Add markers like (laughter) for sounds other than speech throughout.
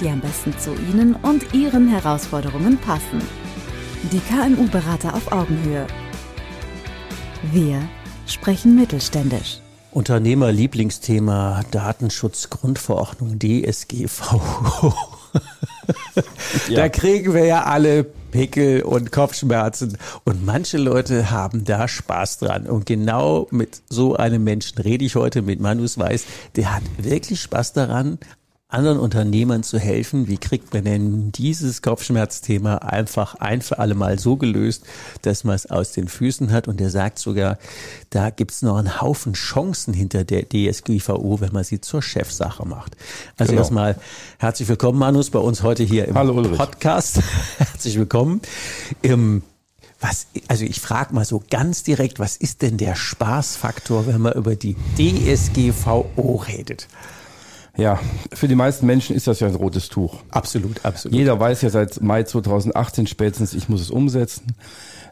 die am besten zu Ihnen und Ihren Herausforderungen passen. Die KMU-Berater auf Augenhöhe. Wir sprechen mittelständisch. Unternehmerlieblingsthema Datenschutzgrundverordnung DSGVO. (laughs) Da kriegen wir ja alle Pickel und Kopfschmerzen. Und manche Leute haben da Spaß dran. Und genau mit so einem Menschen rede ich heute mit Manus Weiß. Der hat wirklich Spaß daran, anderen Unternehmern zu helfen. Wie kriegt man denn dieses Kopfschmerzthema einfach ein für alle Mal so gelöst, dass man es aus den Füßen hat? Und er sagt sogar, da gibt's noch einen Haufen Chancen hinter der DSGVO, wenn man sie zur Chefsache macht. Also Genau. erstmal herzlich willkommen, Manus, bei uns heute hier im Hallo. Podcast. (laughs) herzlich willkommen. Ähm, was, also ich frage mal so ganz direkt, was ist denn der Spaßfaktor, wenn man über die DSGVO redet? Ja, für die meisten Menschen ist das ja ein rotes Tuch. Absolut, absolut. Jeder weiß ja seit Mai 2018 spätestens, ich muss es umsetzen.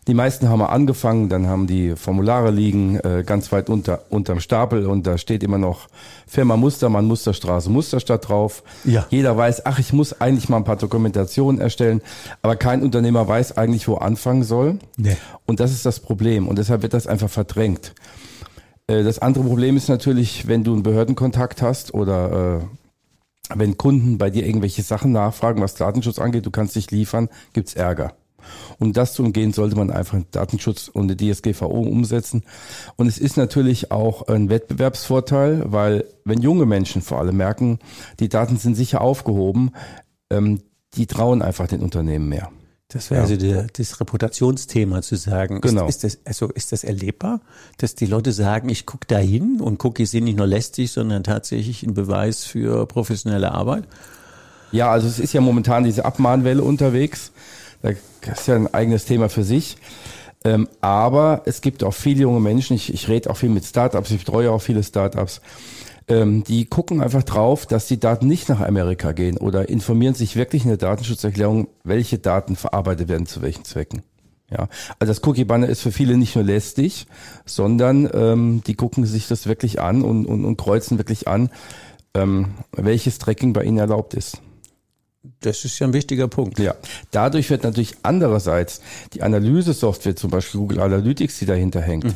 Die meisten haben mal angefangen, dann haben die Formulare liegen äh, ganz weit unter unterm Stapel und da steht immer noch Firma Mustermann, Musterstraße, Musterstadt drauf. Ja. Jeder weiß, ach, ich muss eigentlich mal ein paar Dokumentationen erstellen, aber kein Unternehmer weiß eigentlich, wo anfangen soll. Nee. Und das ist das Problem und deshalb wird das einfach verdrängt. Äh, Das andere Problem ist natürlich, wenn du einen Behördenkontakt hast oder äh, wenn Kunden bei dir irgendwelche Sachen nachfragen, was Datenschutz angeht, du kannst dich liefern, gibt's Ärger. Um das zu umgehen, sollte man einfach Datenschutz und die DSGVO umsetzen. Und es ist natürlich auch ein Wettbewerbsvorteil, weil wenn junge Menschen vor allem merken, die Daten sind sicher aufgehoben, ähm, die trauen einfach den Unternehmen mehr. Das wäre also der, das Reputationsthema zu sagen. Genau. Ist, ist, das, also ist das erlebbar, dass die Leute sagen, ich gucke da hin und Cookies sind nicht nur lästig, sondern tatsächlich ein Beweis für professionelle Arbeit? Ja, also es ist ja momentan diese Abmahnwelle unterwegs. Das ist ja ein eigenes Thema für sich. Ähm, aber es gibt auch viele junge Menschen, ich, ich rede auch viel mit Startups, ich betreue auch viele Startups, ähm, die gucken einfach drauf, dass die Daten nicht nach Amerika gehen oder informieren sich wirklich in der Datenschutzerklärung, welche Daten verarbeitet werden zu welchen Zwecken. Ja, also das Cookie-Banner ist für viele nicht nur lästig, sondern ähm, die gucken sich das wirklich an und, und, und kreuzen wirklich an, ähm, welches Tracking bei ihnen erlaubt ist. Das ist ja ein wichtiger Punkt. Ja, dadurch wird natürlich andererseits die Analysesoftware, zum Beispiel Google Analytics, die dahinter hängt,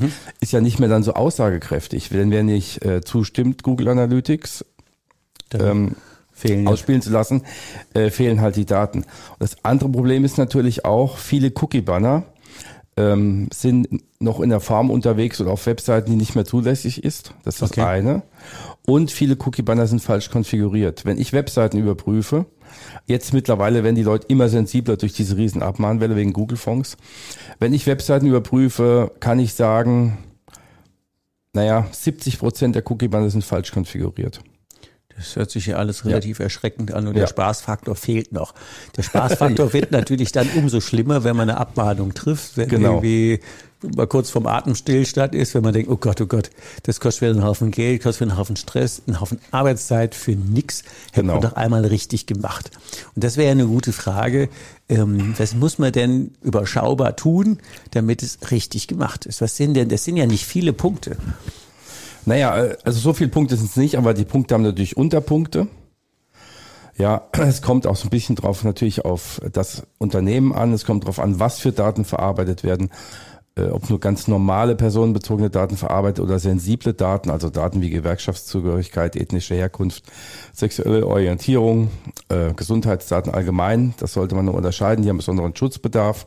ist ja nicht mehr dann so aussagekräftig. Denn wer nicht äh, zustimmt, Google Analytics ähm, fehlen ausspielen zu lassen, äh, fehlen halt die Daten. Und das andere Problem ist natürlich auch, viele Cookie-Banner ähm, sind noch in der Form unterwegs oder auf Webseiten, die nicht mehr zulässig ist. Das ist das Okay. eine. Und viele Cookie-Banner sind falsch konfiguriert. Wenn ich Webseiten überprüfe, jetzt mittlerweile werden die Leute immer sensibler durch diese riesen Abmahnwelle wegen Google-Fonds. Wenn ich Webseiten überprüfe, kann ich sagen, naja, 70 Prozent der Cookie-Banner sind falsch konfiguriert. Das hört sich ja alles relativ erschreckend an und der Ja. Spaßfaktor fehlt noch. Der (laughs) Spaßfaktor wird natürlich dann umso schlimmer, wenn man eine Abmahnung trifft, wenn Genau. irgendwie mal kurz vom Atemstillstand ist, wenn man denkt, oh Gott, oh Gott, das kostet wieder einen Haufen Geld, kostet wieder einen Haufen Stress, einen Haufen Arbeitszeit für nix. Hätte man Genau. doch einmal richtig gemacht. Und das wäre ja eine gute Frage. Ähm, was muss man denn überschaubar tun, damit es richtig gemacht ist? Was sind denn, das sind ja nicht viele Punkte. Naja, äh, also so viele Punkte sind es nicht, aber die Punkte haben natürlich Unterpunkte. Ja, (clears throat) es kommt auch so ein bisschen drauf natürlich auf das Unternehmen an. Es kommt drauf an, was für Daten verarbeitet werden. Äh, ob nur ganz normale personenbezogene Daten verarbeitet oder sensible Daten, also Daten wie Gewerkschaftszugehörigkeit, ethnische Herkunft, sexuelle Orientierung, äh, Gesundheitsdaten allgemein. Das sollte man nur unterscheiden. Die haben besonderen Schutzbedarf.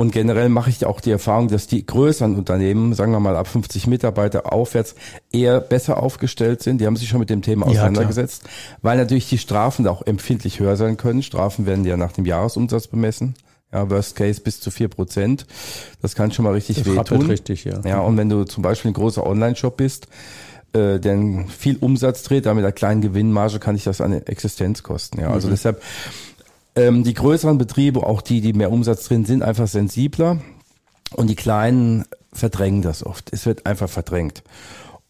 Und generell mache ich auch die Erfahrung, dass die größeren Unternehmen, sagen wir mal ab 50 Mitarbeiter aufwärts, eher besser aufgestellt sind. Die haben sich schon mit dem Thema Ja, auseinandergesetzt, weil natürlich die Strafen auch empfindlich höher sein können. Strafen werden ja nach dem Jahresumsatz bemessen. Ja, Worst Case bis zu vier Prozent. Das kann schon mal richtig Das wehtun. richtig, ja. Ja, und wenn du zum Beispiel ein großer Online-Shop bist, äh, der viel Umsatz dreht, da mit einer kleinen Gewinnmarge kann ich das an Existenz kosten. Ja, also deshalb Ähm, die größeren Betriebe, auch die, die mehr Umsatz drin sind, einfach sensibler und die kleinen verdrängen das oft. Es wird einfach verdrängt.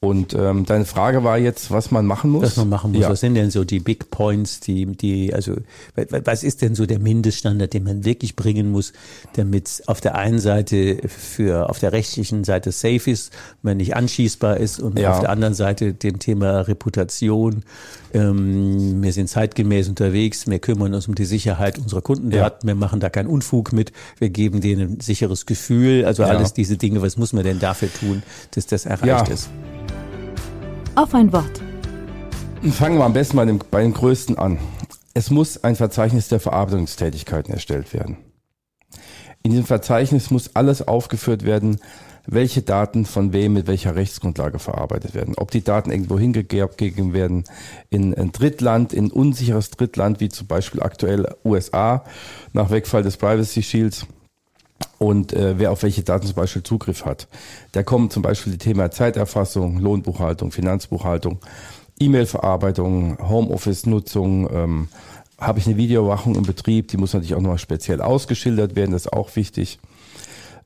Und ähm, deine Frage war jetzt, was man machen muss? Was man machen muss. Ja. Was sind denn so die Big Points, die, die, also was ist denn so der Mindeststandard, den man wirklich bringen muss, damit auf der einen Seite für auf der rechtlichen Seite safe ist, man nicht anschießbar ist und Ja. auf der anderen Seite dem Thema Reputation. Ähm, wir sind zeitgemäß unterwegs, wir kümmern uns um die Sicherheit unserer Kundendaten, wir machen da keinen Unfug mit, wir geben denen ein sicheres Gefühl, also Ja. alles diese Dinge, was muss man denn dafür tun, dass das erreicht Ja. ist? Auf ein Wort. Fangen wir am besten bei dem, bei dem Größten an. Es muss ein Verzeichnis der Verarbeitungstätigkeiten erstellt werden. In diesem Verzeichnis muss alles aufgeführt werden, welche Daten von wem mit welcher Rechtsgrundlage verarbeitet werden. Ob die Daten irgendwo hingegeben werden in ein Drittland, in unsicheres Drittland, wie zum Beispiel aktuell USA nach Wegfall des Privacy Shields und äh, wer auf welche Daten zum Beispiel Zugriff hat. Da kommen zum Beispiel die Thema Zeiterfassung, Lohnbuchhaltung, Finanzbuchhaltung, E-Mail-Verarbeitung, Homeoffice-Nutzung, ähm, habe ich eine Videoüberwachung im Betrieb, die muss natürlich auch nochmal speziell ausgeschildert werden, das ist auch wichtig,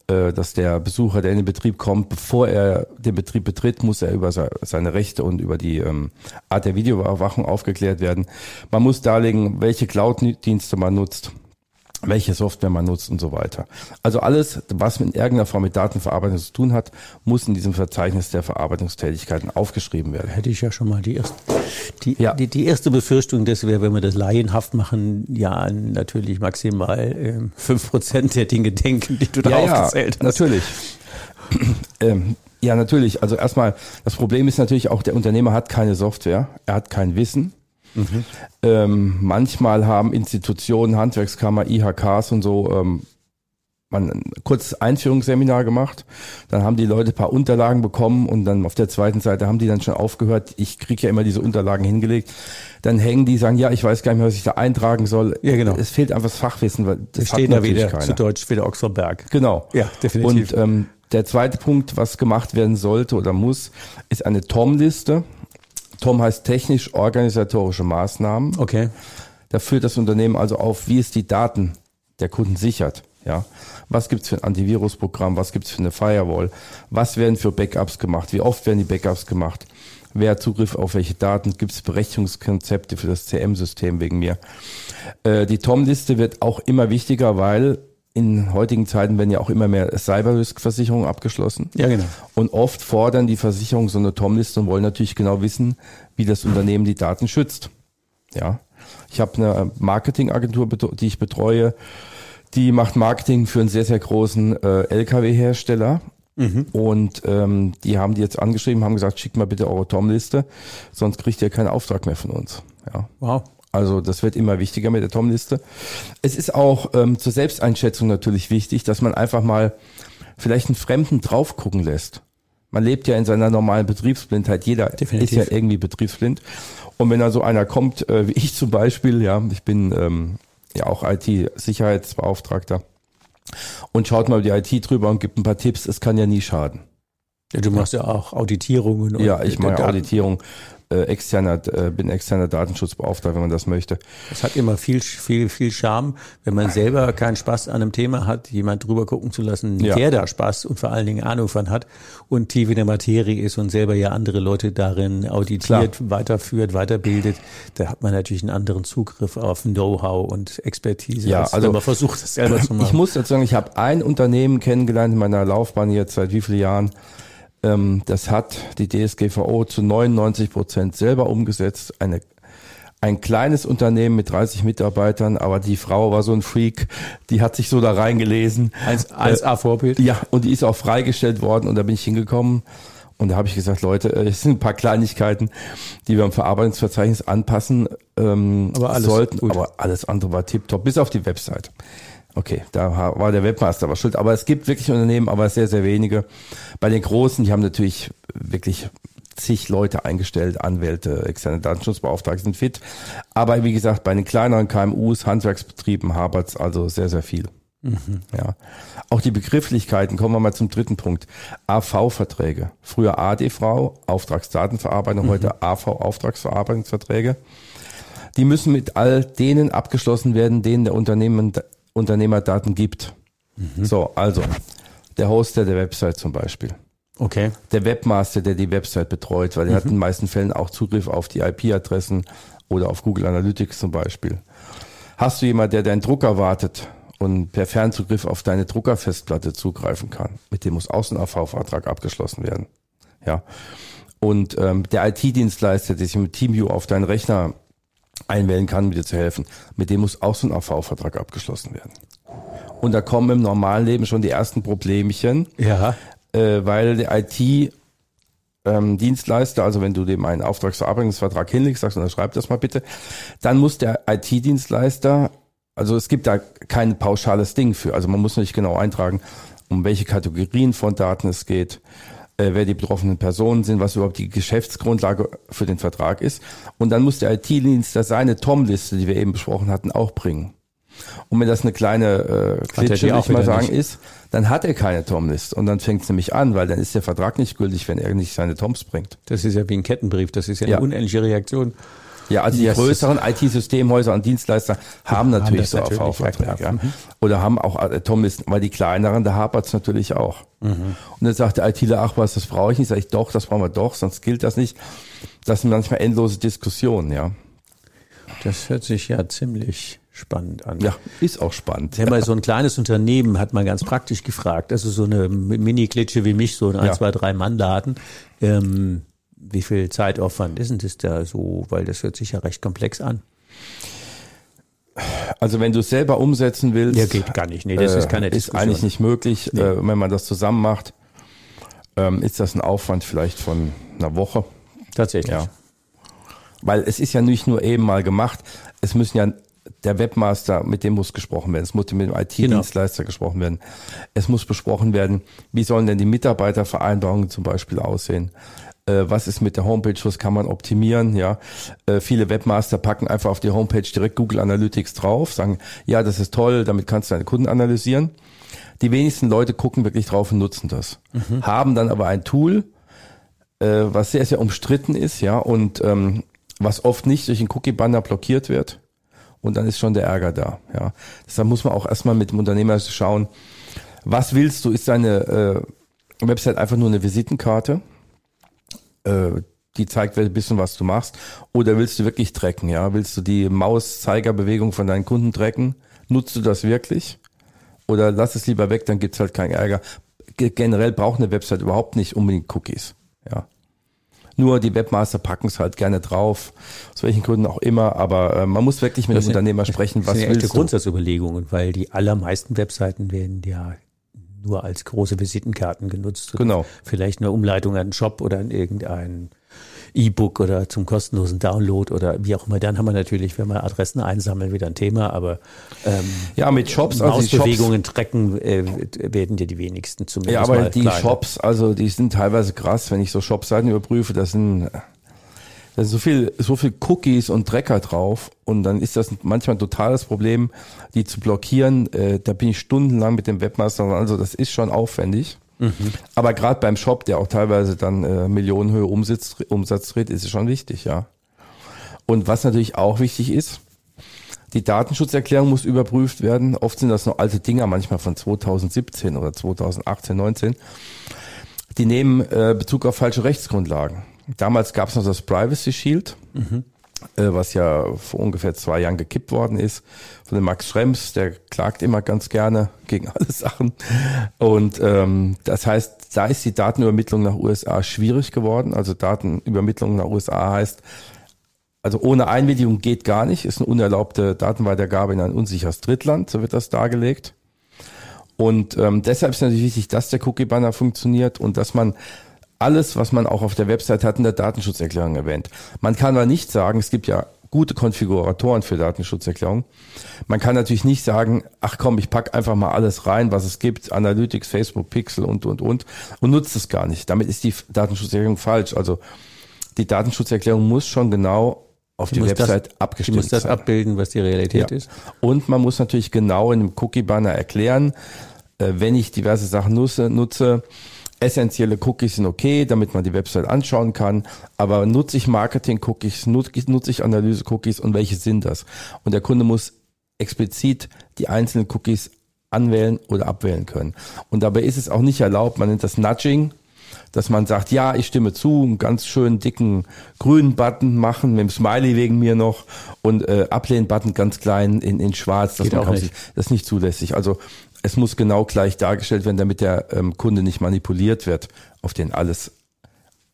dass der Besucher, der in den Betrieb kommt, bevor er den Betrieb betritt, muss er über se- seine Rechte und über die ähm, Art der Videoüberwachung aufgeklärt werden. Man muss darlegen, welche Cloud-Dienste man nutzt welche Software man nutzt und so weiter. Also alles, was in irgendeiner Form mit Datenverarbeitung zu tun hat, muss in diesem Verzeichnis der Verarbeitungstätigkeiten aufgeschrieben werden. hätte ich ja schon mal die erste, die, Ja. die, die erste Befürchtung, das wäre, wenn wir das laienhaft machen, ja natürlich maximal ähm, fünf Prozent der Dinge denken, die du da aufgezählt hast. natürlich. (clears throat) ähm, ja, natürlich. Also erstmal, das Problem ist natürlich auch, der Unternehmer hat keine Software, er hat kein Wissen. Ähm, manchmal haben Institutionen, Handwerkskammer, IHKs und so ähm, man ein kurzes Einführungsseminar gemacht. Dann haben die Leute ein paar Unterlagen bekommen und dann auf der zweiten Seite haben die dann schon aufgehört. Ich kriege ja immer diese Unterlagen hingelegt. Dann hängen die, sagen, ja, ich weiß gar nicht mehr, was ich da eintragen soll. Ja, genau. Es fehlt einfach das Fachwissen, weil das stehen da wieder keiner. zu Deutsch wieder Oxfordberg. Genau. Ja, definitiv. Und ähm, der zweite Punkt, was gemacht werden sollte oder muss, ist eine TOM-Liste. TOM heißt technisch-organisatorische Maßnahmen. Okay. Da führt das Unternehmen also auf, wie es die Daten der Kunden sichert. Ja, was gibt's für ein Antivirusprogramm? Was gibt's für eine Firewall? Was werden für Backups gemacht? Wie oft werden die Backups gemacht? Wer hat Zugriff auf welche Daten? Gibt's Berechtigungskonzepte für das CM-System wegen mir? Äh, die TOM-Liste wird auch immer wichtiger, weil in heutigen Zeiten werden ja auch immer mehr Cyber-Risk-Versicherungen abgeschlossen. Ja, genau. Und oft fordern die Versicherungen so eine TOM-Liste und wollen natürlich genau wissen, wie das Unternehmen die Daten schützt. Ja. Ich habe eine Marketingagentur, die ich betreue, die macht Marketing für einen sehr, sehr großen äh, Lkw-Hersteller. Und ähm, die haben die jetzt angeschrieben, haben gesagt, schickt mal bitte eure TOM-Liste, sonst kriegt ihr keinen Auftrag mehr von uns. Ja. Wow. Also das wird immer wichtiger mit der TOM-Liste. Es ist auch ähm, zur Selbsteinschätzung natürlich wichtig, dass man einfach mal vielleicht einen Fremden drauf gucken lässt. Man lebt ja in seiner normalen Betriebsblindheit. Jeder Definitiv. ist ja irgendwie betriebsblind. Und wenn da so einer kommt, äh, wie ich zum Beispiel, ja, ich bin ähm, ja auch IT-Sicherheitsbeauftragter und schaut mal die IT drüber und gibt ein paar Tipps, es kann ja nie schaden. Ja, du machst ja auch Auditierungen. und Ja, ich mache Daten. Auditierung, äh, externer, äh, bin externer Datenschutzbeauftragter, wenn man das möchte. Es hat immer viel, viel, viel Charme, wenn man selber keinen Spaß an einem Thema hat, jemand drüber gucken zu lassen, Ja. der da Spaß und vor allen Dingen Ahnung von hat und tief in der Materie ist und selber ja andere Leute darin auditiert, weiterführt, weiterbildet. Da hat man natürlich einen anderen Zugriff auf Know-how und Expertise, Ja, als also wenn man versucht, das selber zu (laughs) machen. Ich muss dazu sagen, ich habe ein Unternehmen kennengelernt in meiner Laufbahn jetzt seit wie vielen Jahren. Ähm, das hat die DSGVO zu 99 Prozent selber umgesetzt. Eine, ein kleines Unternehmen mit 30 Mitarbeitern, aber die Frau war so ein Freak, die hat sich so da reingelesen. Eins- 1A Vorbild. Ja, und die ist auch freigestellt worden und da bin ich hingekommen. Und da habe ich gesagt, Leute, äh, es sind ein paar Kleinigkeiten, die wir im Verarbeitungsverzeichnis anpassen ähm, Aber sollten. gut. Aber alles andere war tipptopp, bis auf die Website. Okay, da war der Webmaster was schuld. Aber es gibt wirklich Unternehmen, aber sehr, sehr wenige. Bei den Großen, die haben natürlich wirklich zig Leute eingestellt, Anwälte, externe Datenschutzbeauftragte sind fit. Aber wie gesagt, bei den kleineren KMUs, Handwerksbetrieben hapert's also sehr, sehr viel. Ja. Auch die Begrifflichkeiten, kommen wir mal zum dritten Punkt. AV-Verträge. Früher ADV, Auftragsdatenverarbeitung, heute AV, Auftragsverarbeitungsverträge. Die müssen mit all denen abgeschlossen werden, denen der Unternehmen, Unternehmer Daten gibt. Mhm. So, also der Hoster der Website zum Beispiel. Okay. Der Webmaster, der die Website betreut, weil er mhm. hat in den meisten Fällen auch Zugriff auf die IP-Adressen oder auf Google Analytics zum Beispiel. Hast du jemand, der deinen Drucker wartet und per Fernzugriff auf deine Druckerfestplatte zugreifen kann? Mit dem muss auch ein AV-Vertrag abgeschlossen werden. Ja. Und ähm, der IT-Dienstleister, der sich mit TeamView auf deinen Rechner einwählen kann, um dir zu helfen, mit dem muss auch so ein AV-Vertrag abgeschlossen werden. Und da kommen im normalen Leben schon die ersten Problemchen, ja. äh, weil der IT ähm, Dienstleister, also wenn du dem einen Auftragsverarbeitungsvertrag hinlegst, sagst, unterschreib das mal bitte, dann muss der IT-Dienstleister, also es gibt da kein pauschales Ding für, also man muss nicht genau eintragen, um welche Kategorien von Daten es geht, wer die betroffenen Personen sind, was überhaupt die Geschäftsgrundlage für den Vertrag ist. Und dann muss der IT-Dienstleister seine TOM-Liste, die wir eben besprochen hatten, auch bringen. Und wenn das eine kleine äh, Klitsche, will ich mal sagen, nicht. ist, dann hat er keine Tom-List. Und dann fängt es nämlich an, weil dann ist der Vertrag nicht gültig, wenn er nicht seine Toms bringt. Das ist ja wie ein Kettenbrief, das ist ja, ja. eine unendliche Reaktion. Ja, also die yes. größeren IT-Systemhäuser und Dienstleister haben natürlich so AV-Verträge. Ja. Mhm. Oder haben auch äh, Tom-Listen, weil die kleineren, da hapert es natürlich auch. Mhm. Und dann sagt der ITler, ach was, das brauche ich nicht. Sag ich, doch, das brauchen wir doch, sonst gilt das nicht. Das sind manchmal endlose Diskussionen, ja. Das hört sich ja ziemlich spannend an. Ja, ist auch spannend. Ja, mal so ein kleines Unternehmen hat man ganz praktisch gefragt, also so eine Mini-Klitsche wie mich, so ein, ja. zwei, drei Mann-Laden. Ähm, wie viel Zeitaufwand ist denn das da so? Weil das hört sich ja recht komplex an. Also wenn du es selber umsetzen willst, ja, geht gar nicht. Nee, das ist keine Diskussion. Ist eigentlich nicht möglich, nee. äh, wenn man das zusammen macht. Ähm, ist das ein Aufwand vielleicht von einer Woche? Tatsächlich. Ja. Weil es ist ja nicht nur eben mal gemacht, es müssen ja der Webmaster, mit dem muss gesprochen werden. Es muss mit dem IT-Dienstleister genau. gesprochen werden. Es muss besprochen werden, wie sollen denn die Mitarbeitervereinbarungen zum Beispiel aussehen? Äh, was ist mit der Homepage? Was kann man optimieren? Ja, äh, viele Webmaster packen einfach auf die Homepage direkt Google Analytics drauf, sagen, ja, das ist toll, damit kannst du deine Kunden analysieren. Die wenigsten Leute gucken wirklich drauf und nutzen das. Mhm. Haben dann aber ein Tool, äh, was sehr, sehr umstritten ist, ja, und ähm, was oft nicht durch einen Cookie-Banner blockiert wird und dann ist schon der Ärger da. Ja. Deshalb muss man auch erstmal mit dem Unternehmer schauen, was willst du? Ist deine äh, Website einfach nur eine Visitenkarte? Äh, die zeigt ein bisschen, was du machst. Oder willst du wirklich tracken? Ja, willst du die Mauszeigerbewegung von deinen Kunden tracken? Nutzt du das wirklich? Oder lass es lieber weg, dann gibt's halt keinen Ärger. Generell braucht eine Website überhaupt nicht unbedingt Cookies. Ja. Nur die Webmaster packen es halt gerne drauf, aus welchen Gründen auch immer. Aber äh, man muss wirklich mit das dem sind, Unternehmer sprechen, was das sind willst Grundsatzüberlegungen, weil die allermeisten Webseiten werden ja nur als große Visitenkarten genutzt. Genau. Vielleicht eine Umleitung an einen Shop oder an irgendeinen E-Book oder zum kostenlosen Download oder wie auch immer. Dann haben wir natürlich, wenn wir Adressen einsammeln, wieder ein Thema. Aber ähm, ja, mit Shops, also Mausbewegungen Shops, tracken äh, werden dir die wenigsten zumindest. Ja, aber die kleiner. Shops, also die sind teilweise krass, wenn ich so Shopseiten überprüfe, das sind da sind so viel, so viel Cookies und Drecker drauf und dann ist das manchmal ein totales Problem, die zu blockieren. Äh, da bin ich stundenlang mit dem Webmaster, also das ist schon aufwendig. Mhm. Aber gerade beim Shop, der auch teilweise dann äh, Millionenhöhe Umsatz, Umsatz dreht, ist es schon wichtig, ja. Und was natürlich auch wichtig ist, die Datenschutzerklärung muss überprüft werden. Oft sind das noch alte Dinger, manchmal von 2017 oder 2018, 19. Die nehmen äh, Bezug auf falsche Rechtsgrundlagen. Damals gab es noch das Privacy Shield. Mhm äh, was ja vor ungefähr zwei Jahren gekippt worden ist, von dem Max Schrems, der klagt immer ganz gerne gegen alle (laughs) Sachen. Und ähm, das heißt, da ist die Datenübermittlung nach USA schwierig geworden. Also Datenübermittlung nach USA heißt, also ohne Einwilligung geht gar nicht, ist eine unerlaubte Datenweitergabe in ein unsicheres Drittland, so wird das dargelegt. Und ähm, deshalb ist natürlich wichtig, dass der Cookie-Banner funktioniert und dass man alles, was man auch auf der Website hat, in der Datenschutzerklärung erwähnt. Man kann aber nicht sagen, es gibt ja gute Konfiguratoren für Datenschutzerklärung. Man kann natürlich nicht sagen, ach komm, ich pack einfach mal alles rein, was es gibt, Analytics, Facebook, Pixel und, und, und, und nutzt es gar nicht. Damit ist die Datenschutzerklärung falsch. Also die Datenschutzerklärung muss schon genau auf die, die Website das, abgestimmt sein. Muss das abbilden, was die Realität ja. ist. Und man muss natürlich genau in dem Cookie-Banner erklären, äh, wenn ich diverse Sachen nutze, nutze essentielle Cookies sind okay, damit man die Website anschauen kann, aber nutze ich Marketing-Cookies, nutze ich Analyse-Cookies und welche sind das? Und der Kunde muss explizit die einzelnen Cookies anwählen oder abwählen können. Und dabei ist es auch nicht erlaubt, man nennt das Nudging, dass man sagt, ja, ich stimme zu, einen ganz schönen dicken grünen Button machen, mit dem Smiley wegen mir noch und äh, Ablehnen-Button ganz klein in, in schwarz. Das, man nicht. das ist nicht zulässig. Also es muss genau gleich dargestellt werden, damit der ähm, Kunde nicht manipuliert wird, auf den alles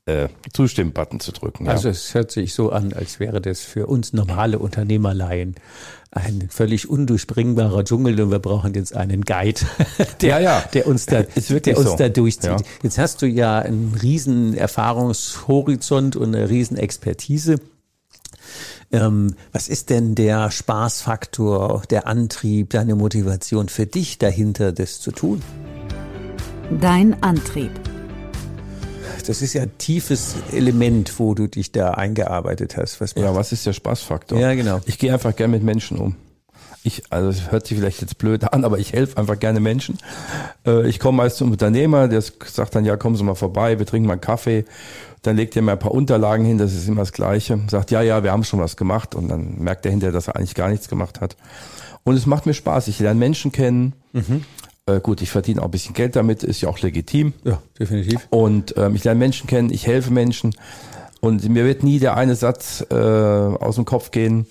äh, Zustimmen-Button zu drücken. Ja. Also es hört sich so an, als wäre das für uns normale Unternehmerleien ein völlig undurchbringbarer Dschungel und wir brauchen jetzt einen Guide, (laughs) der, ja, ja. der uns da, (laughs) der uns so. da durchzieht. Ja. Jetzt hast du ja einen riesen Erfahrungshorizont und eine riesen Expertise. Ähm, was ist denn der Spaßfaktor, der Antrieb, deine Motivation für dich dahinter, das zu tun? Dein Antrieb. Das ist ja ein tiefes Element, wo du dich da eingearbeitet hast. Was ja, was ist der Spaßfaktor? Ja, genau. Ich gehe einfach gerne mit Menschen um. Ich, also es hört sich vielleicht jetzt blöd an, aber ich helfe einfach gerne Menschen. Äh, ich komme meist zum Unternehmer, der sagt dann, ja, kommen Sie mal vorbei, wir trinken mal einen Kaffee. Dann legt er mir ein paar Unterlagen hin, das ist immer das Gleiche. Sagt, ja, ja, wir haben schon was gemacht. Und dann merkt er hinterher, dass er eigentlich gar nichts gemacht hat. Und es macht mir Spaß. Ich lerne Menschen kennen. Mhm. Äh, gut, ich verdiene auch ein bisschen Geld damit, ist ja auch legitim. Ja, definitiv. Und ähm, ich lerne Menschen kennen, ich helfe Menschen. Und mir wird nie der eine Satz äh, aus dem Kopf gehen.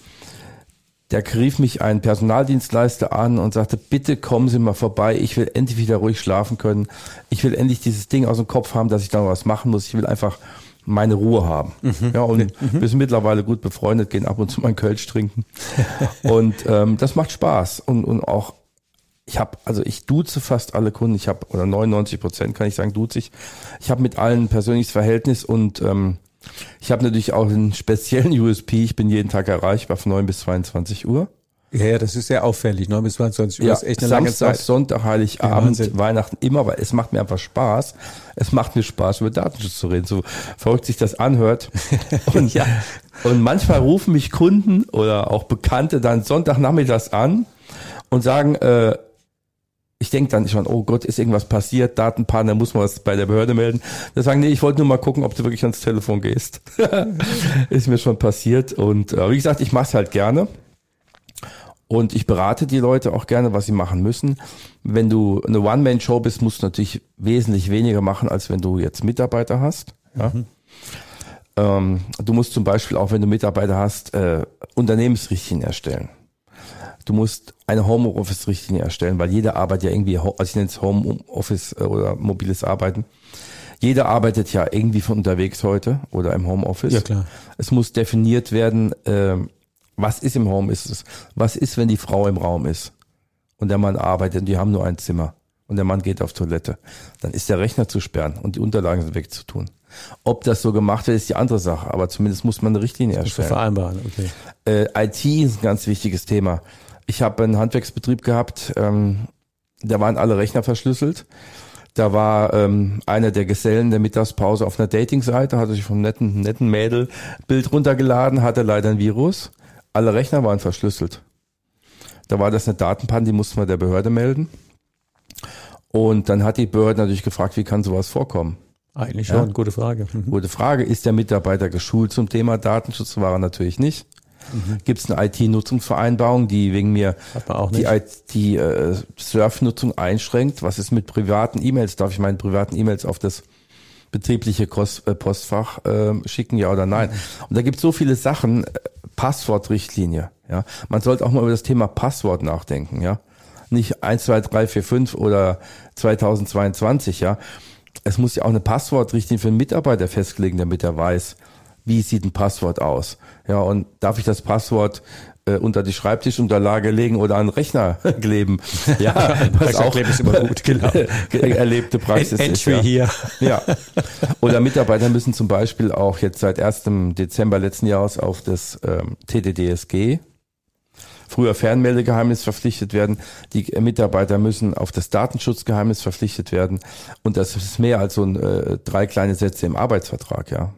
Der rief mich ein Personaldienstleister an und sagte, bitte kommen Sie mal vorbei, ich will endlich wieder ruhig schlafen können. Ich will endlich dieses Ding aus dem Kopf haben, dass ich da was machen muss. Ich will einfach meine Ruhe haben. Mhm. Ja, und mhm. wir sind mittlerweile gut befreundet, gehen ab und zu mal einen Kölsch trinken. (laughs) und ähm, das macht Spaß. Und, und auch ich habe, also ich duze fast alle Kunden, ich habe, oder 99 Prozent kann ich sagen, duze ich. Ich habe mit allen persönliches Verhältnis und ähm, ich habe natürlich auch einen speziellen (laughs) USP, ich bin jeden Tag erreichbar von 9 bis 22 Uhr. Ja, ja, das ist sehr auffällig. 9 bis 22 Uhr ja, ist echt eine Samstag, lange Zeit. Sonntag, Heiligabend, ja, Weihnachten, immer, weil es macht mir einfach Spaß. Es macht mir Spaß, über Datenschutz zu reden, so verrückt sich das anhört. (laughs) Und, ja. und manchmal rufen mich Kunden oder auch Bekannte dann Sonntagnachmittags an und sagen, äh, ich denke dann schon, oh Gott, ist irgendwas passiert, Datenpanne, muss man was bei der Behörde melden. Da sagen, nee, ich wollte nur mal gucken, ob du wirklich ans Telefon gehst. (laughs) ist mir schon passiert. Und äh, wie gesagt, ich mache es halt gerne. Und ich berate die Leute auch gerne, was sie machen müssen. Wenn du eine One-Man-Show bist, musst du natürlich wesentlich weniger machen, als wenn du jetzt Mitarbeiter hast. Ja? Mhm. Ähm, du musst zum Beispiel auch, wenn du Mitarbeiter hast, äh, Unternehmensrichtlinien erstellen. Du musst eine Homeoffice-Richtlinie erstellen, weil jeder arbeitet ja irgendwie, also ich nenne es Homeoffice äh, oder mobiles Arbeiten. Jeder arbeitet ja irgendwie von unterwegs heute oder im Homeoffice. Ja, klar. Es muss definiert werden, äh, was ist im Homeoffice? Was ist, wenn die Frau im Raum ist und der Mann arbeitet und die haben nur ein Zimmer und der Mann geht auf Toilette? Dann ist der Rechner zu sperren und die Unterlagen sind wegzutun. Ob das so gemacht wird, ist die andere Sache, aber zumindest muss man eine Richtlinie erstellen. Vereinbaren, okay. Äh, IT ist ein ganz wichtiges Thema. Ich habe einen Handwerksbetrieb gehabt, ähm, da waren alle Rechner verschlüsselt. Da war ähm, einer der Gesellen der Mittagspause auf einer Datingseite, hatte sich vom netten, netten Mädel Bild runtergeladen, hatte leider ein Virus. Alle Rechner waren verschlüsselt. Da war das eine Datenpanne, die mussten wir der Behörde melden. Und dann hat die Behörde natürlich gefragt, wie kann sowas vorkommen? Eigentlich schon, ja? gute Frage. Mhm. Gute Frage. Ist der Mitarbeiter geschult zum Thema Datenschutz? War er natürlich nicht. Mhm. Gibt es eine IT-Nutzungsvereinbarung, die wegen mir die, die äh, Surf-Nutzung einschränkt? Was ist mit privaten E-Mails? Darf ich meine privaten E-Mails auf das betriebliche äh, Postfach äh, schicken, ja oder nein? Und da gibt es so viele Sachen. Äh, Passwortrichtlinie, ja. Man sollte auch mal über das Thema Passwort nachdenken, ja. Nicht 1, 2, 3, 4, 5 oder 2022, ja. Es muss ja auch eine Passwortrichtlinie für einen Mitarbeiter festlegen, damit er weiß, wie sieht ein Passwort aus? Ja, und darf ich das Passwort äh, unter die Schreibtischunterlage legen oder an den Rechner (laughs) kleben? Ja, (laughs) was auch ist immer gut, (laughs) genau. erlebte Praxis Entry ist. Ja. hier. Ja. Oder Mitarbeiter müssen zum Beispiel auch jetzt seit 1. Dezember letzten Jahres auf das ähm, TDDSG früher Fernmeldegeheimnis verpflichtet werden. Die Mitarbeiter müssen auf das Datenschutzgeheimnis verpflichtet werden. Und das ist mehr als so ein, äh, drei kleine Sätze im Arbeitsvertrag, ja.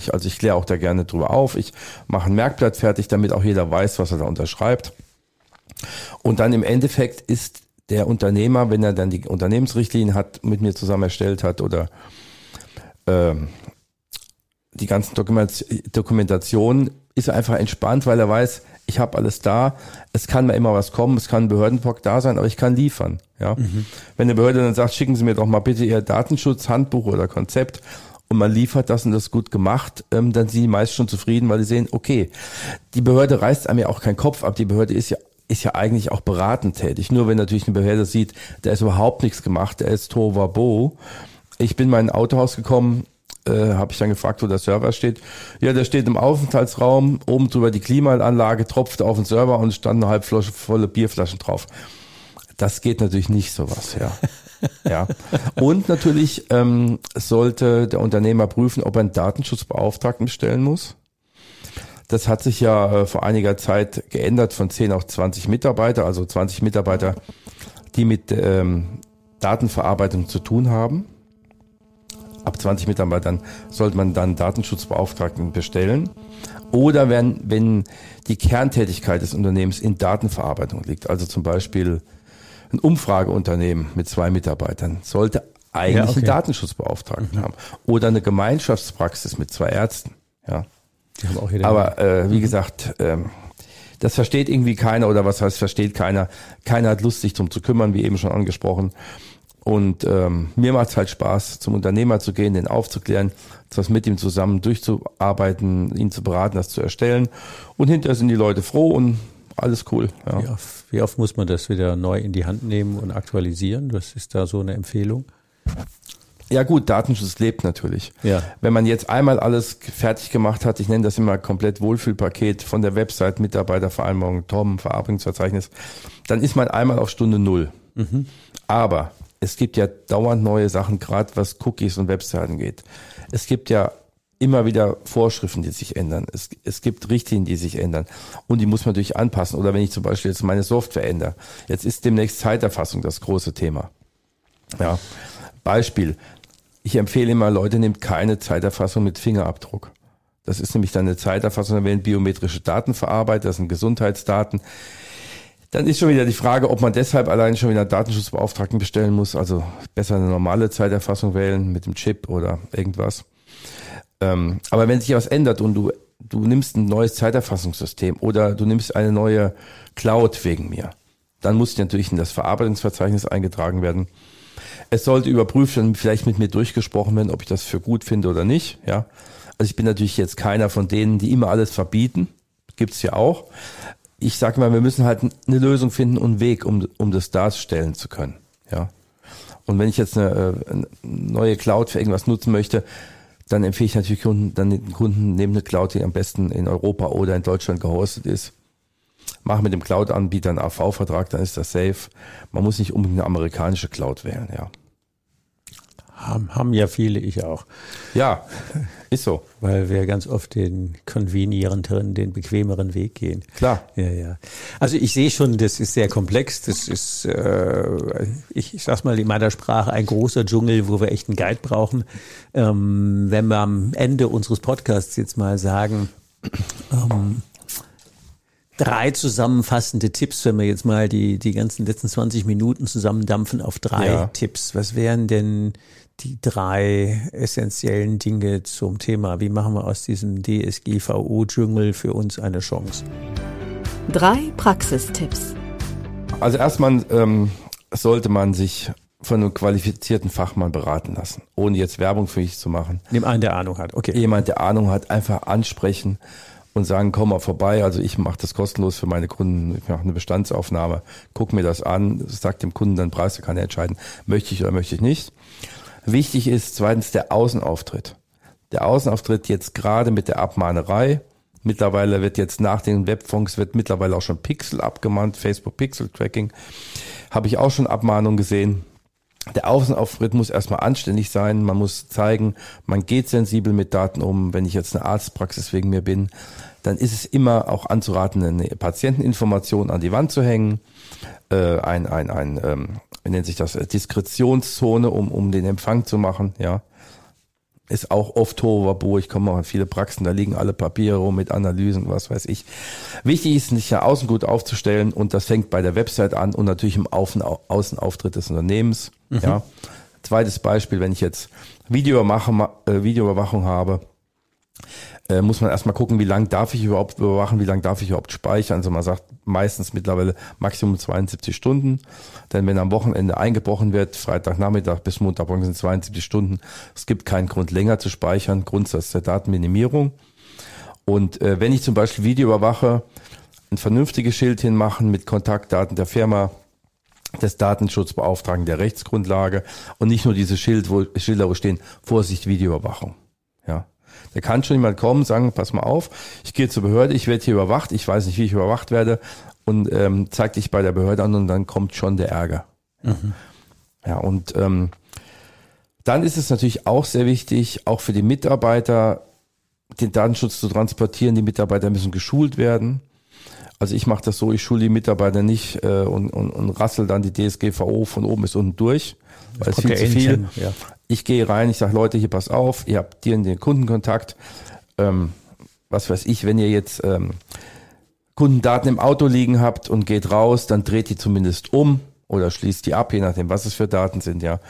Ich, also ich kläre auch da gerne drüber auf. Ich mache ein Merkblatt fertig, damit auch jeder weiß, was er da unterschreibt. Und dann im Endeffekt ist der Unternehmer, wenn er dann die Unternehmensrichtlinien hat, mit mir zusammen erstellt hat oder ähm, die ganzen Dokumentationen, ist er einfach entspannt, weil er weiß, ich habe alles da, es kann mir immer was kommen, es kann ein Behördenbock da sein, aber ich kann liefern. Ja? Mhm. Wenn eine Behörde dann sagt, schicken Sie mir doch mal bitte Ihr Datenschutzhandbuch oder Konzept und man liefert das und das gut gemacht, ähm, dann sind die meist schon zufrieden, weil sie sehen, okay, die Behörde reißt einem ja auch keinen Kopf ab, die Behörde ist ja ist ja eigentlich auch beratend tätig. Nur wenn natürlich eine Behörde sieht, da ist überhaupt nichts gemacht, der ist Tovabo. Ich bin mal in ein Autohaus gekommen, äh, habe ich dann gefragt, wo der Server steht. Ja, der steht im Aufenthaltsraum, oben drüber die Klimaanlage, tropft auf den Server und stand eine halb volle Bierflaschen drauf. Das geht natürlich nicht sowas, ja. (laughs) ja. Und natürlich ähm, sollte der Unternehmer prüfen, ob er einen Datenschutzbeauftragten bestellen muss. Das hat sich ja äh, vor einiger Zeit geändert von 10 auf 20 Mitarbeiter, also 20 Mitarbeiter, die mit ähm, Datenverarbeitung zu tun haben ab 20 Mitarbeitern sollte man dann Datenschutzbeauftragten bestellen. Oder wenn, wenn die Kerntätigkeit des Unternehmens in Datenverarbeitung liegt, also zum Beispiel ein Umfrageunternehmen mit zwei Mitarbeitern, sollte eigentlich ja, okay. einen Datenschutzbeauftragten mhm. haben. Oder eine Gemeinschaftspraxis mit zwei Ärzten. Ja. Aber äh, wie mhm. gesagt, ähm, das versteht irgendwie keiner oder was heißt versteht keiner. Keiner hat Lust, sich drum zu kümmern, wie eben schon angesprochen. Und ähm, mir macht es halt Spaß, zum Unternehmer zu gehen, den aufzuklären, das mit ihm zusammen durchzuarbeiten, ihn zu beraten, das zu erstellen. Und hinterher sind die Leute froh und alles cool. Ja. Wie, oft, wie oft muss man das wieder neu in die Hand nehmen und aktualisieren? Was ist da so eine Empfehlung? Ja gut, Datenschutz lebt natürlich. Ja. Wenn man jetzt einmal alles fertig gemacht hat, ich nenne das immer komplett Wohlfühlpaket von der Website, Mitarbeitervereinbarung, TOM, Verarbeitungsverzeichnis, dann ist man einmal auf Stunde Null. Mhm. Aber es gibt ja dauernd neue Sachen, gerade was Cookies und Webseiten geht. Es gibt ja immer wieder Vorschriften, die sich ändern. Es, es gibt Richtlinien, die sich ändern. Und die muss man natürlich anpassen. Oder wenn ich zum Beispiel jetzt meine Software ändere. Jetzt ist demnächst Zeiterfassung das große Thema. Ja. Beispiel. Ich empfehle immer, Leute, nehmt keine Zeiterfassung mit Fingerabdruck. Das ist nämlich dann eine Zeiterfassung, da werden biometrische Daten verarbeitet, das sind Gesundheitsdaten. Dann ist schon wieder die Frage, ob man deshalb allein schon wieder einen Datenschutzbeauftragten bestellen muss. Also besser eine normale Zeiterfassung wählen mit dem Chip oder irgendwas. Ähm, aber wenn sich was ändert und du, du nimmst ein neues Zeiterfassungssystem oder du nimmst eine neue Cloud wegen mir, dann muss natürlich in das Verarbeitungsverzeichnis eingetragen werden. Es sollte überprüft und vielleicht mit mir durchgesprochen werden, ob ich das für gut finde oder nicht. Ja, also ich bin natürlich jetzt keiner von denen, die immer alles verbieten. Gibt's ja auch ich sage mal, wir müssen halt eine Lösung finden und einen Weg, um, um das darstellen zu können. Ja. Und wenn ich jetzt eine, äh, eine neue Cloud für irgendwas nutzen möchte, dann empfehle ich natürlich Kunden, dann den Kunden nehmen eine Cloud, die am besten in Europa oder in Deutschland gehostet ist. Mach mit dem Cloud-Anbieter einen AV-Vertrag, dann ist das safe. Man muss nicht unbedingt eine amerikanische Cloud wählen, ja. Haben, haben ja viele, ich auch. Ja, ist so. Weil wir ganz oft den konvenierenderen, den bequemeren Weg gehen. Klar. Ja, ja. Also ich sehe schon, das ist sehr komplex. Das ist, äh, ich, ich sag's mal in meiner Sprache, ein großer Dschungel, wo wir echt einen Guide brauchen. Ähm, wenn wir am Ende unseres Podcasts jetzt mal sagen, ähm, drei zusammenfassende Tipps, wenn wir jetzt mal die, die ganzen letzten 20 Minuten zusammendampfen auf drei ja. Tipps. Was wären denn die drei essentiellen Dinge zum Thema. Wie machen wir aus diesem DSGVO-Dschungel für uns eine Chance? Drei Praxistipps. Also erstmal ähm, sollte man sich von einem qualifizierten Fachmann beraten lassen, ohne jetzt Werbung für mich zu machen. Nimm einen, der Ahnung hat. Okay. Jemand, der Ahnung hat, einfach ansprechen und sagen, komm mal vorbei. Also ich mache das kostenlos für meine Kunden. Ich mache eine Bestandsaufnahme, guck mir das an, sag dem Kunden dann Preis, der kann er entscheiden, möchte ich oder möchte ich nicht. Wichtig ist zweitens der Außenauftritt. Der Außenauftritt jetzt gerade mit der Abmahnerei. Mittlerweile wird jetzt nach den Webfonds wird mittlerweile auch schon Pixel abgemahnt, Facebook Pixel Tracking. Habe ich auch schon Abmahnungen gesehen. Der Außenauftritt muss erstmal anständig sein. Man muss zeigen, man geht sensibel mit Daten um. Wenn ich jetzt eine Arztpraxis wegen mir bin, dann ist es immer auch anzuraten, eine Patienteninformation an die Wand zu hängen, äh, ein, ein, ein ähm, wie nennt sich das, Diskretionszone, um, um den Empfang zu machen, ja. ist auch oft Tohuwabohu. Ich komme auch in viele Praxen, da liegen alle Papiere rum mit Analysen, was weiß ich. Wichtig ist, sich ja außen gut aufzustellen und das fängt bei der Website an und natürlich im Außenauftritt des Unternehmens. Mhm. Ja. Zweites Beispiel, wenn ich jetzt Videoüberwachung, äh, Videoüberwachung habe, äh, muss man erstmal gucken, wie lang darf ich überhaupt überwachen, wie lang darf ich überhaupt speichern. Also man sagt meistens mittlerweile Maximum 72 Stunden. Denn wenn am Wochenende eingebrochen wird, Freitagnachmittag bis Montagmorgen sind 72 Stunden, es gibt keinen Grund länger zu speichern, Grundsatz der Datenminimierung. Und äh, wenn ich zum Beispiel Video überwache, ein vernünftiges Schild hinmachen mit Kontaktdaten der Firma, des Datenschutzbeauftragten der Rechtsgrundlage und nicht nur diese Schild, wo, Schilder, wo stehen, Vorsicht, Videoüberwachung. Ja. Da kann schon jemand kommen, sagen, pass mal auf, ich gehe zur Behörde, ich werde hier überwacht, ich weiß nicht, wie ich überwacht werde und ähm, zeig dich bei der Behörde an und dann kommt schon der Ärger. Mhm. Ja, und ähm, dann ist es natürlich auch sehr wichtig, auch für die Mitarbeiter den Datenschutz zu transportieren. Die Mitarbeiter müssen geschult werden. Also ich mache das so, ich schule die Mitarbeiter nicht äh, und, und, und rassel dann die DSGVO von oben bis unten durch, weil es viel zu viel. Ja. Ich gehe rein, ich sage, Leute, hier pass auf, ihr habt dir den Kundenkontakt, ähm, was weiß ich, wenn ihr jetzt ähm, Kundendaten im Auto liegen habt und geht raus, dann dreht die zumindest um oder schließt die ab, je nachdem, was es für Daten sind, ja.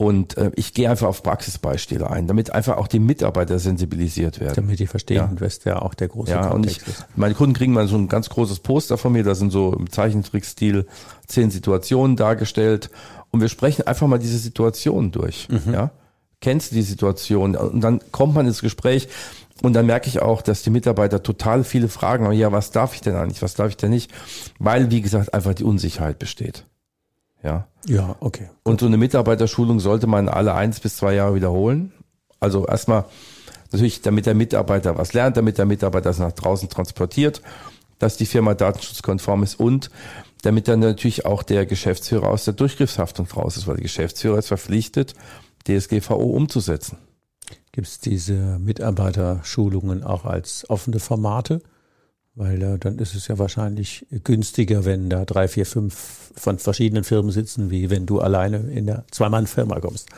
Und äh, ich gehe einfach auf Praxisbeispiele ein, damit einfach auch die Mitarbeiter sensibilisiert werden. Damit die verstehen, ja. was ja auch der große ja, und ich, ist. Meine Kunden kriegen mal so ein ganz großes Poster von mir, da sind so im Zeichentrickstil zehn Situationen dargestellt und wir sprechen einfach mal diese Situation durch. Mhm. Ja? Kennst du die Situation? Und dann kommt man ins Gespräch und dann merke ich auch, dass die Mitarbeiter total viele Fragen haben. Ja, was darf ich denn eigentlich? Was darf ich denn nicht? Weil, wie gesagt, einfach die Unsicherheit besteht. Ja. Ja, okay. Und so eine Mitarbeiterschulung sollte man alle eins bis zwei Jahre wiederholen. Also erstmal natürlich, damit der Mitarbeiter was lernt, damit der Mitarbeiter das nach draußen transportiert, dass die Firma datenschutzkonform ist und damit dann natürlich auch der Geschäftsführer aus der Durchgriffshaftung raus ist, weil der Geschäftsführer ist verpflichtet, DSGVO umzusetzen. Gibt es diese Mitarbeiterschulungen auch als offene Formate? Weil äh, dann ist es ja wahrscheinlich günstiger, wenn da drei, vier, fünf von verschiedenen Firmen sitzen, wie wenn du alleine in der Zwei-Mann-Firma kommst.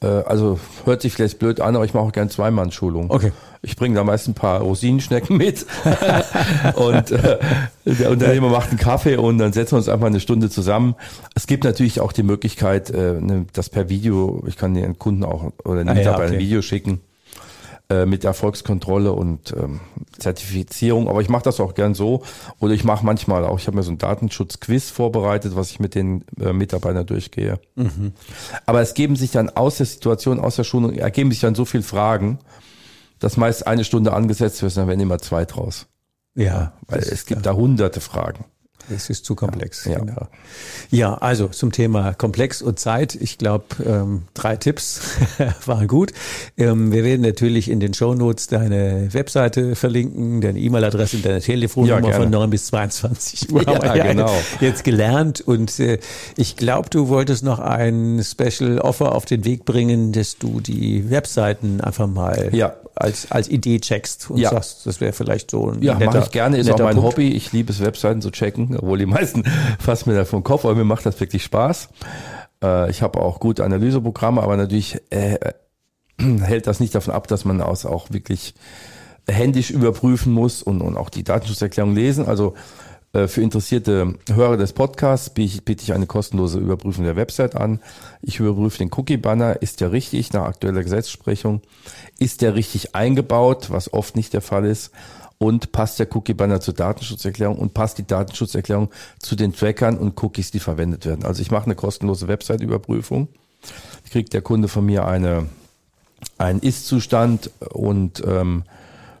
Äh, also hört sich vielleicht blöd an, aber ich mache auch gern Zweimann-Schulung. Okay. Ich bringe da meist ein paar Rosinenschnecken mit (laughs) und äh, der Unternehmer macht einen Kaffee und dann setzen wir uns einfach eine Stunde zusammen. Es gibt natürlich auch die Möglichkeit, äh, ne, das per Video, ich kann den Kunden auch oder den ah, Mitarbeiter ja, okay. ein Video schicken äh, mit Erfolgskontrolle und ähm, Zertifizierung. Aber ich mache das auch gern so. Oder ich mache manchmal auch, ich habe mir so ein Datenschutzquiz vorbereitet, was ich mit den äh, Mitarbeitern durchgehe. Mhm. Aber es geben sich dann aus der Situation, aus der Schulung, ergeben sich dann so viele Fragen, dass meist eine Stunde angesetzt wird, dann werden immer zwei draus. Ja. Weil es gibt da hunderte Fragen. Es ist zu komplex. Ja, genau. ja also zum Thema Komplex und Zeit. Ich glaube, ähm, drei Tipps (laughs) waren gut. Ähm, wir werden natürlich in den Show Notes deine Webseite verlinken, deine E-Mail-Adresse und deine Telefonnummer ja, von 9 bis 22 (laughs) Uhr. Ja, ja genau. Jetzt gelernt. Und äh, ich glaube, du wolltest noch ein Special Offer auf den Weg bringen, dass du die Webseiten einfach mal ja. Als, als Idee checkst und ja. sagst, das wäre vielleicht so ein Ja, mache ich gerne. Ist auch mein Punkt. Hobby. Ich liebe es, Webseiten zu checken obwohl die meisten (laughs) fassen mir da vom Kopf, aber mir macht das wirklich Spaß. Äh, ich habe auch gute Analyseprogramme, aber natürlich äh, (clears throat) hält das nicht davon ab, dass man aus auch wirklich händisch überprüfen muss und, und auch die Datenschutzerklärung lesen. Also äh, für interessierte Hörer des Podcasts biete ich eine kostenlose Überprüfung der Website an. Ich überprüfe den Cookie-Banner. Ist der richtig nach aktueller Gesetzesprechung? Ist der richtig eingebaut, was oft nicht der Fall ist? und passt der Cookie-Banner zur Datenschutzerklärung und passt die Datenschutzerklärung zu den Trackern und Cookies, die verwendet werden. Also ich mache eine kostenlose Website-Überprüfung. Kriegt der Kunde von mir eine, einen Ist-Zustand und ähm,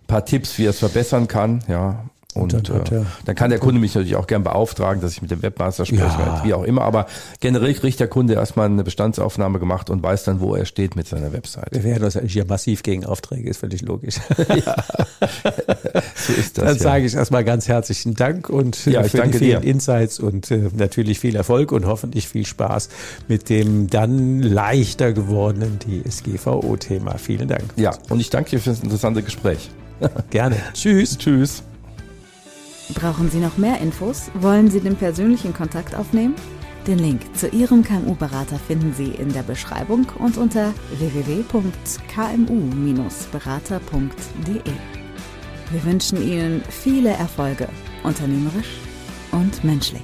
paar Tipps, wie er es verbessern kann. Ja, und dann, äh, dann kann der Kunde mich natürlich auch gern beauftragen, dass ich mit dem Webmaster spreche, ja. wie auch immer. Aber generell kriegt der Kunde erstmal eine Bestandsaufnahme gemacht und weiß dann, wo er steht mit seiner Website. Wir werden uns eigentlich ja massiv gegen Aufträge, ist völlig logisch. (laughs) ja, (laughs) so ist das. Dann ja. sage ich erstmal ganz herzlichen Dank und ja, für die vielen dir. Insights und äh, natürlich viel Erfolg und hoffentlich viel Spaß mit dem dann leichter gewordenen DSGVO-Thema. Vielen Dank. Ja, und ich danke dir für das interessante Gespräch. (laughs) Gerne. Tschüss. Tschüss. Brauchen Sie noch mehr Infos? Wollen Sie den persönlichen Kontakt aufnehmen? Den Link zu Ihrem KMU-Berater finden Sie in der Beschreibung und unter www.kmu-berater.de. Wir wünschen Ihnen viele Erfolge, unternehmerisch und menschlich.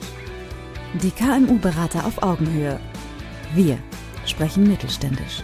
Die KMU-Berater auf Augenhöhe. Wir sprechen mittelständisch.